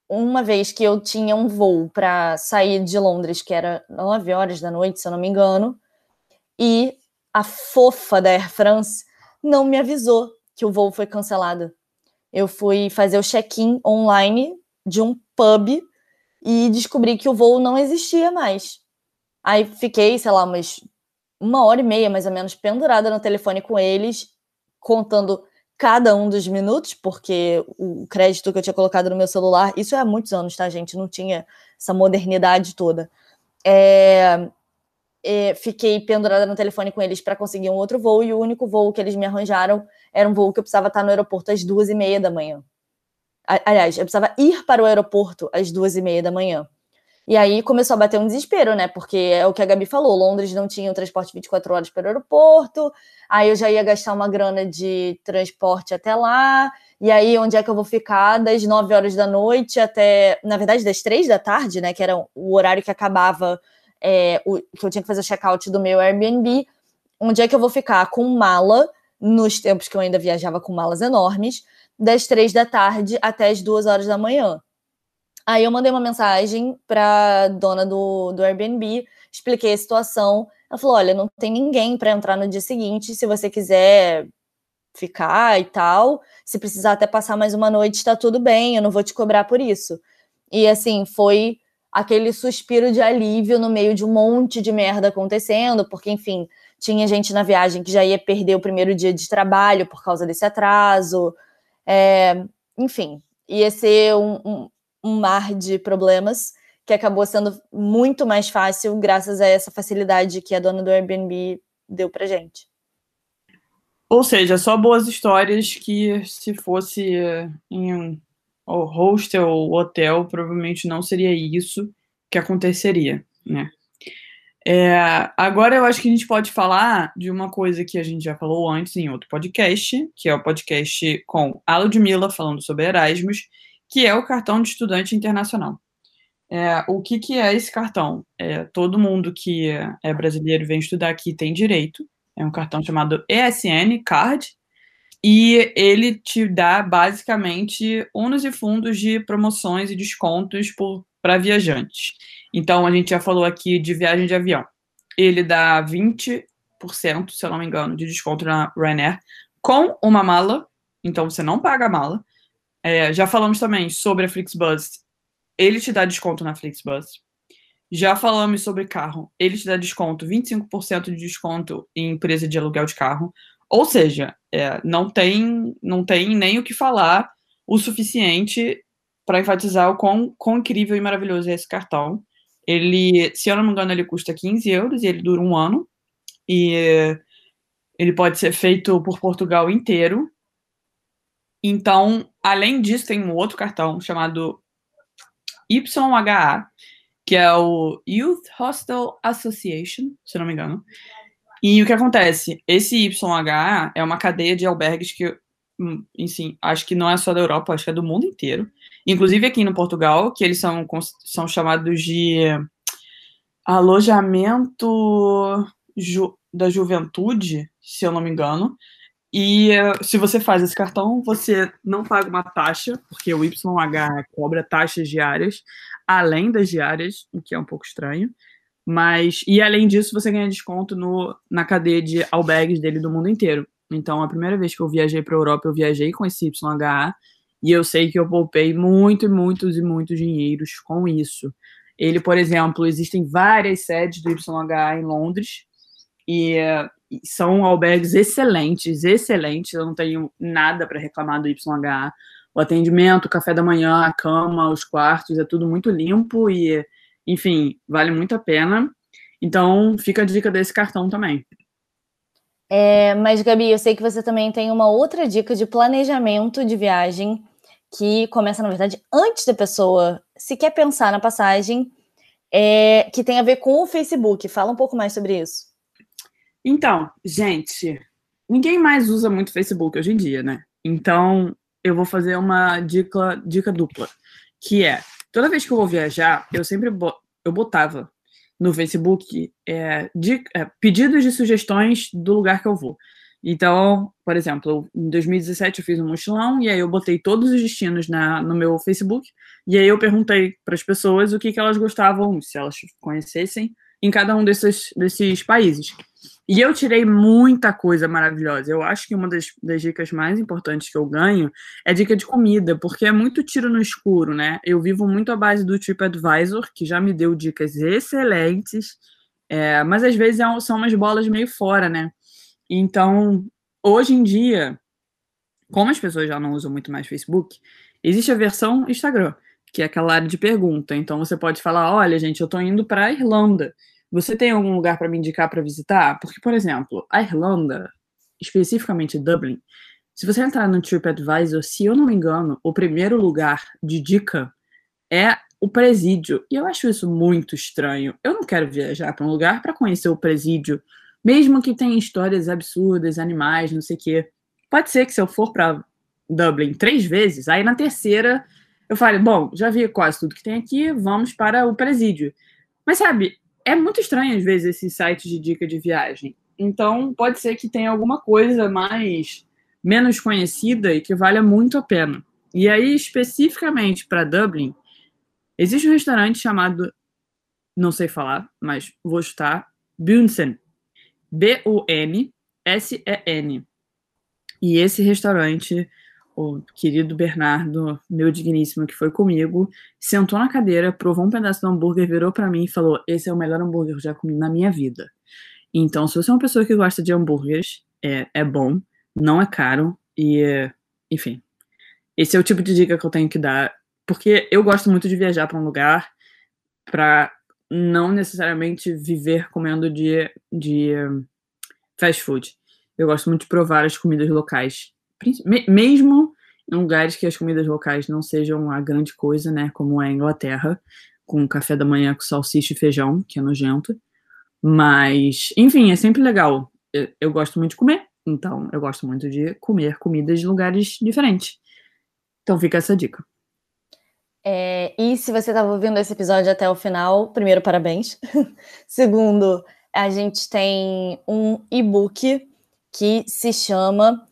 B: uma vez que eu tinha um voo para sair de Londres, que era 9 horas da noite, se eu não me engano, e a fofa da Air France não me avisou que o voo foi cancelado. Eu fui fazer o check-in online de um pub e descobri que o voo não existia mais. Aí fiquei, sei lá, umas uma hora e meia mais ou menos pendurada no telefone com eles, contando cada um dos minutos, porque o crédito que eu tinha colocado no meu celular, isso é há muitos anos, tá, gente? Não tinha essa modernidade toda. É, é, fiquei pendurada no telefone com eles para conseguir um outro voo, e o único voo que eles me arranjaram era um voo que eu precisava estar no aeroporto às duas e meia da manhã. Aliás, eu precisava ir para o aeroporto às duas e meia da manhã. E aí começou a bater um desespero, né? Porque é o que a Gabi falou: Londres não tinha o transporte 24 horas para o aeroporto, aí eu já ia gastar uma grana de transporte até lá, e aí onde é que eu vou ficar das 9 horas da noite até, na verdade, das 3 da tarde, né? Que era o horário que acabava é, o, que eu tinha que fazer o check-out do meu Airbnb, onde é que eu vou ficar com mala, nos tempos que eu ainda viajava com malas enormes, das três da tarde até as duas horas da manhã. Aí eu mandei uma mensagem para dona do, do Airbnb, expliquei a situação. Ela falou: olha, não tem ninguém para entrar no dia seguinte. Se você quiser ficar e tal, se precisar até passar mais uma noite, está tudo bem, eu não vou te cobrar por isso. E assim, foi aquele suspiro de alívio no meio de um monte de merda acontecendo, porque, enfim, tinha gente na viagem que já ia perder o primeiro dia de trabalho por causa desse atraso. É, enfim, ia ser um, um, um mar de problemas que acabou sendo muito mais fácil graças a essa facilidade que a dona do Airbnb deu pra gente.
A: Ou seja, só boas histórias que se fosse em um hostel ou hotel, provavelmente não seria isso que aconteceria, né? É, agora eu acho que a gente pode falar de uma coisa que a gente já falou antes em outro podcast, que é o podcast com a Ludmilla falando sobre Erasmus, que é o cartão de estudante internacional. É, o que, que é esse cartão? É, todo mundo que é brasileiro e vem estudar aqui tem direito. É um cartão chamado ESN Card, e ele te dá basicamente ônus e fundos de promoções e descontos para viajantes. Então, a gente já falou aqui de viagem de avião. Ele dá 20%, se eu não me engano, de desconto na Ryanair com uma mala. Então, você não paga a mala. É, já falamos também sobre a Flixbus. Ele te dá desconto na Flixbus. Já falamos sobre carro. Ele te dá desconto, 25% de desconto em empresa de aluguel de carro. Ou seja, é, não, tem, não tem nem o que falar o suficiente para enfatizar o quão, quão incrível e maravilhoso é esse cartão. Ele, se eu não me engano, ele custa 15 euros e ele dura um ano. E ele pode ser feito por Portugal inteiro. Então, além disso, tem um outro cartão chamado YHA, que é o Youth Hostel Association, se não me engano. E o que acontece? Esse YHA é uma cadeia de albergues que, hum, enfim, acho que não é só da Europa, acho que é do mundo inteiro. Inclusive aqui no Portugal, que eles são, são chamados de alojamento ju, da juventude, se eu não me engano. E se você faz esse cartão, você não paga uma taxa, porque o YH cobra taxas diárias, além das diárias, o que é um pouco estranho. Mas, e além disso, você ganha desconto no, na cadeia de albergues dele do mundo inteiro. Então, a primeira vez que eu viajei para a Europa, eu viajei com esse YHA e eu sei que eu poupei muito, muitos e muitos dinheiros com isso. Ele, por exemplo, existem várias sedes do YH em Londres e, são albergues excelentes, excelentes. Eu não tenho nada para reclamar do YH. O atendimento, o café da manhã, a cama, os quartos, é tudo muito limpo e, enfim, vale muito a pena. Então, fica a dica desse cartão também.
B: É, mas, Gabi, eu sei que você também tem uma outra dica de planejamento de viagem que começa, na verdade, antes da pessoa se quer pensar na passagem, é, que tem a ver com o Facebook. Fala um pouco mais sobre isso.
A: Então, gente, ninguém mais usa muito Facebook hoje em dia, né? Então, eu vou fazer uma dica, dica dupla, que é, toda vez que eu vou viajar, eu sempre bo eu botava no Facebook é, de, é, pedidos de sugestões do lugar que eu vou. Então, por exemplo, em 2017 eu fiz um mochilão e aí eu botei todos os destinos na, no meu Facebook e aí eu perguntei para as pessoas o que, que elas gostavam, se elas conhecessem, em cada um desses, desses países. E eu tirei muita coisa maravilhosa. Eu acho que uma das, das, dicas mais importantes que eu ganho é dica de comida, porque é muito tiro no escuro, né? Eu vivo muito à base do TripAdvisor, que já me deu dicas excelentes, é, mas às vezes é são umas bolas meio fora, né? Então, hoje em dia, como as pessoas já não usam muito mais Facebook, existe a versão Instagram, que é aquela área de pergunta. Então, você pode falar: olha, gente, eu estou indo para a Irlanda. Você tem algum lugar para me indicar para visitar? Porque, por exemplo, a Irlanda, especificamente Dublin, se você entrar no TripAdvisor, se eu não me engano, o primeiro lugar de dica é o presídio. E eu acho isso muito estranho. Eu não quero viajar para um lugar para conhecer o presídio mesmo que tenha histórias absurdas, animais, não sei o quê. Pode ser que se eu for para Dublin três vezes, aí na terceira eu fale, bom, já vi quase tudo que tem aqui, vamos para o presídio. Mas sabe, é muito estranho às vezes esses sites de dica de viagem. Então, pode ser que tenha alguma coisa mais menos conhecida e que valha muito a pena. E aí, especificamente para Dublin, existe um restaurante chamado, não sei falar, mas vou chutar, Bunsen. B-U-N-S-E-N. E esse restaurante, o querido Bernardo, meu digníssimo, que foi comigo, sentou na cadeira, provou um pedaço do hambúrguer, virou para mim e falou: Esse é o melhor hambúrguer que eu já comi na minha vida. Então, se você é uma pessoa que gosta de hambúrgueres, é, é bom, não é caro e, enfim. Esse é o tipo de dica que eu tenho que dar, porque eu gosto muito de viajar para um lugar para não necessariamente viver comendo de, de fast food. Eu gosto muito de provar as comidas locais, mesmo em lugares que as comidas locais não sejam a grande coisa, né, como é a Inglaterra, com café da manhã com salsicha e feijão, que é nojento. Mas, enfim, é sempre legal. Eu, eu gosto muito de comer, então eu gosto muito de comer comidas de lugares diferentes. Então fica essa dica.
B: É, e se você estava ouvindo esse episódio até o final, primeiro, parabéns. Segundo, a gente tem um e-book que se chama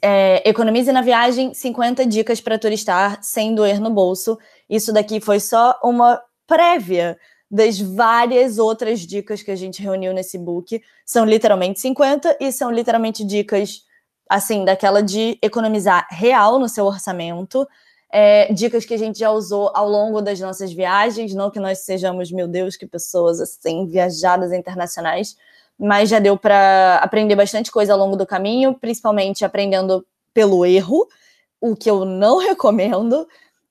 B: é, Economize na Viagem 50 Dicas para Turistar Sem Doer no Bolso. Isso daqui foi só uma prévia das várias outras dicas que a gente reuniu nesse book. São literalmente 50 e são literalmente dicas, assim, daquela de economizar real no seu orçamento. É, dicas que a gente já usou ao longo das nossas viagens, não que nós sejamos, meu Deus, que pessoas assim, viajadas internacionais, mas já deu para aprender bastante coisa ao longo do caminho, principalmente aprendendo pelo erro, o que eu não recomendo.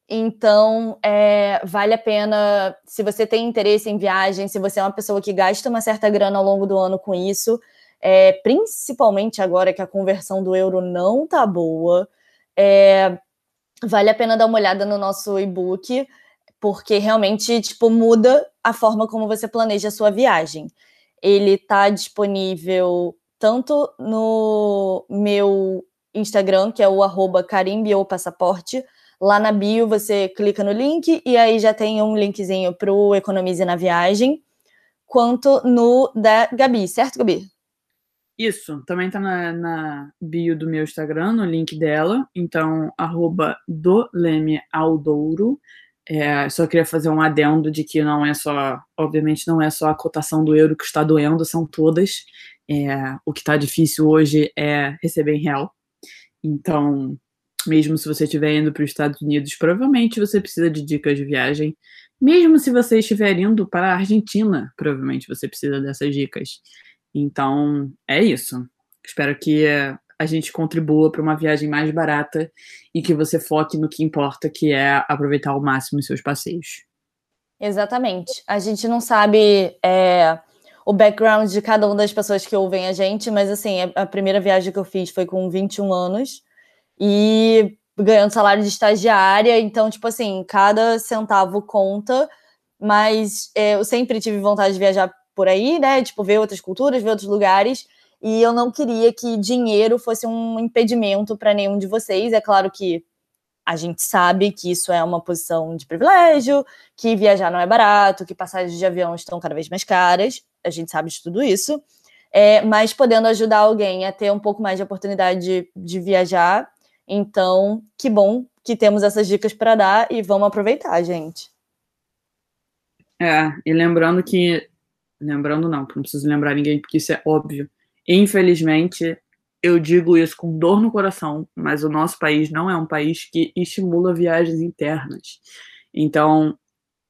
B: Então, é, vale a pena, se você tem interesse em viagem, se você é uma pessoa que gasta uma certa grana ao longo do ano com isso, é, principalmente agora que a conversão do euro não tá boa, é, vale a pena dar uma olhada no nosso e-book, porque realmente, tipo, muda a forma como você planeja a sua viagem. Ele tá disponível tanto no meu Instagram, que é o arroba Lá na bio você clica no link e aí já tem um linkzinho para o Economize na Viagem, quanto no da Gabi, certo, Gabi?
A: Isso, também tá na, na bio do meu Instagram, no link dela, então, arroba do Leme Aldouro. É, só queria fazer um adendo de que não é só, obviamente, não é só a cotação do euro que está doendo, são todas. É, o que está difícil hoje é receber em real. Então, mesmo se você estiver indo para os Estados Unidos, provavelmente você precisa de dicas de viagem. Mesmo se você estiver indo para a Argentina, provavelmente você precisa dessas dicas. Então, é isso. Espero que eh, a gente contribua para uma viagem mais barata e que você foque no que importa, que é aproveitar ao máximo os seus passeios.
B: Exatamente. A gente não sabe é, o background de cada uma das pessoas que ouvem a gente, mas assim, a primeira viagem que eu fiz foi com 21 anos e ganhando salário de estagiária, então, tipo assim, cada centavo conta, mas é, eu sempre tive vontade de viajar por aí, né? Tipo, ver outras culturas, ver outros lugares, e eu não queria que dinheiro fosse um impedimento para nenhum de vocês. É claro que a gente sabe que isso é uma posição de privilégio, que viajar não é barato, que passagens de avião estão cada vez mais caras, a gente sabe de tudo isso. É, mas podendo ajudar alguém a ter um pouco mais de oportunidade de, de viajar, então, que bom que temos essas dicas para dar e vamos aproveitar, gente.
A: É, e lembrando que. Lembrando não, não preciso lembrar ninguém, porque isso é óbvio. Infelizmente, eu digo isso com dor no coração, mas o nosso país não é um país que estimula viagens internas. Então,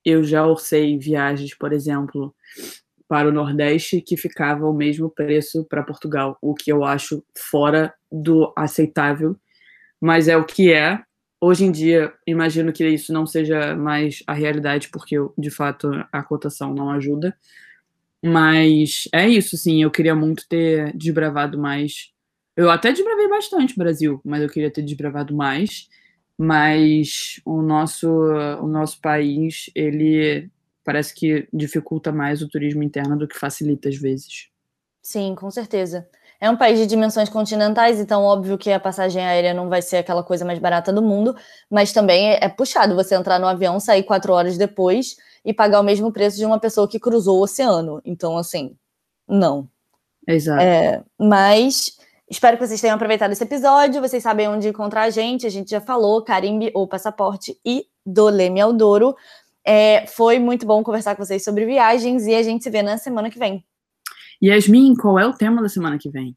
A: eu já orcei viagens, por exemplo, para o Nordeste que ficava o mesmo preço para Portugal, o que eu acho fora do aceitável mas é o que é. Hoje em dia, imagino que isso não seja mais a realidade, porque de fato a cotação não ajuda. Mas é isso, sim. Eu queria muito ter desbravado mais. Eu até desbravei bastante Brasil, mas eu queria ter desbravado mais. Mas o nosso, o nosso país, ele parece que dificulta mais o turismo interno do que facilita às vezes.
B: Sim, com certeza É um país de dimensões continentais, então óbvio que a passagem aérea não vai ser aquela coisa mais barata do mundo, mas também é, puxado você entrar no avião, sair quatro horas depois e pagar o mesmo preço de uma pessoa que cruzou o oceano. Então, assim, não.
A: Exato.
B: É, mas espero que vocês tenham aproveitado esse episódio. Vocês sabem onde encontrar a gente. A gente já falou, Carimbe ou Passaporte e do Leme ao Douro. É, foi muito bom conversar com vocês sobre viagens e a gente se vê na semana que vem.
A: Yasmin, qual é o tema da semana que vem?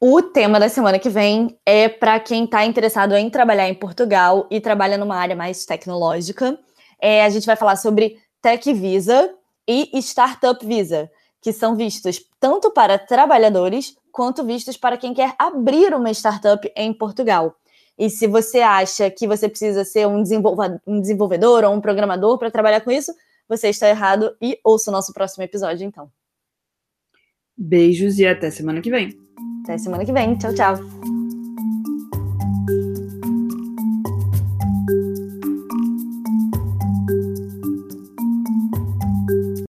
B: O tema da semana que vem é para quem está interessado em trabalhar em Portugal e trabalha numa área mais tecnológica. É, a gente vai falar sobre Tech Visa e Startup Visa, que são vistos tanto para trabalhadores quanto vistos para quem quer abrir uma startup em Portugal. E se você acha que você precisa ser um, um desenvolvedor ou um programador para trabalhar com isso, você está errado e ouça o nosso próximo episódio, então.
A: Beijos e até semana que vem.
B: Até semana que vem. Tchau, tchau.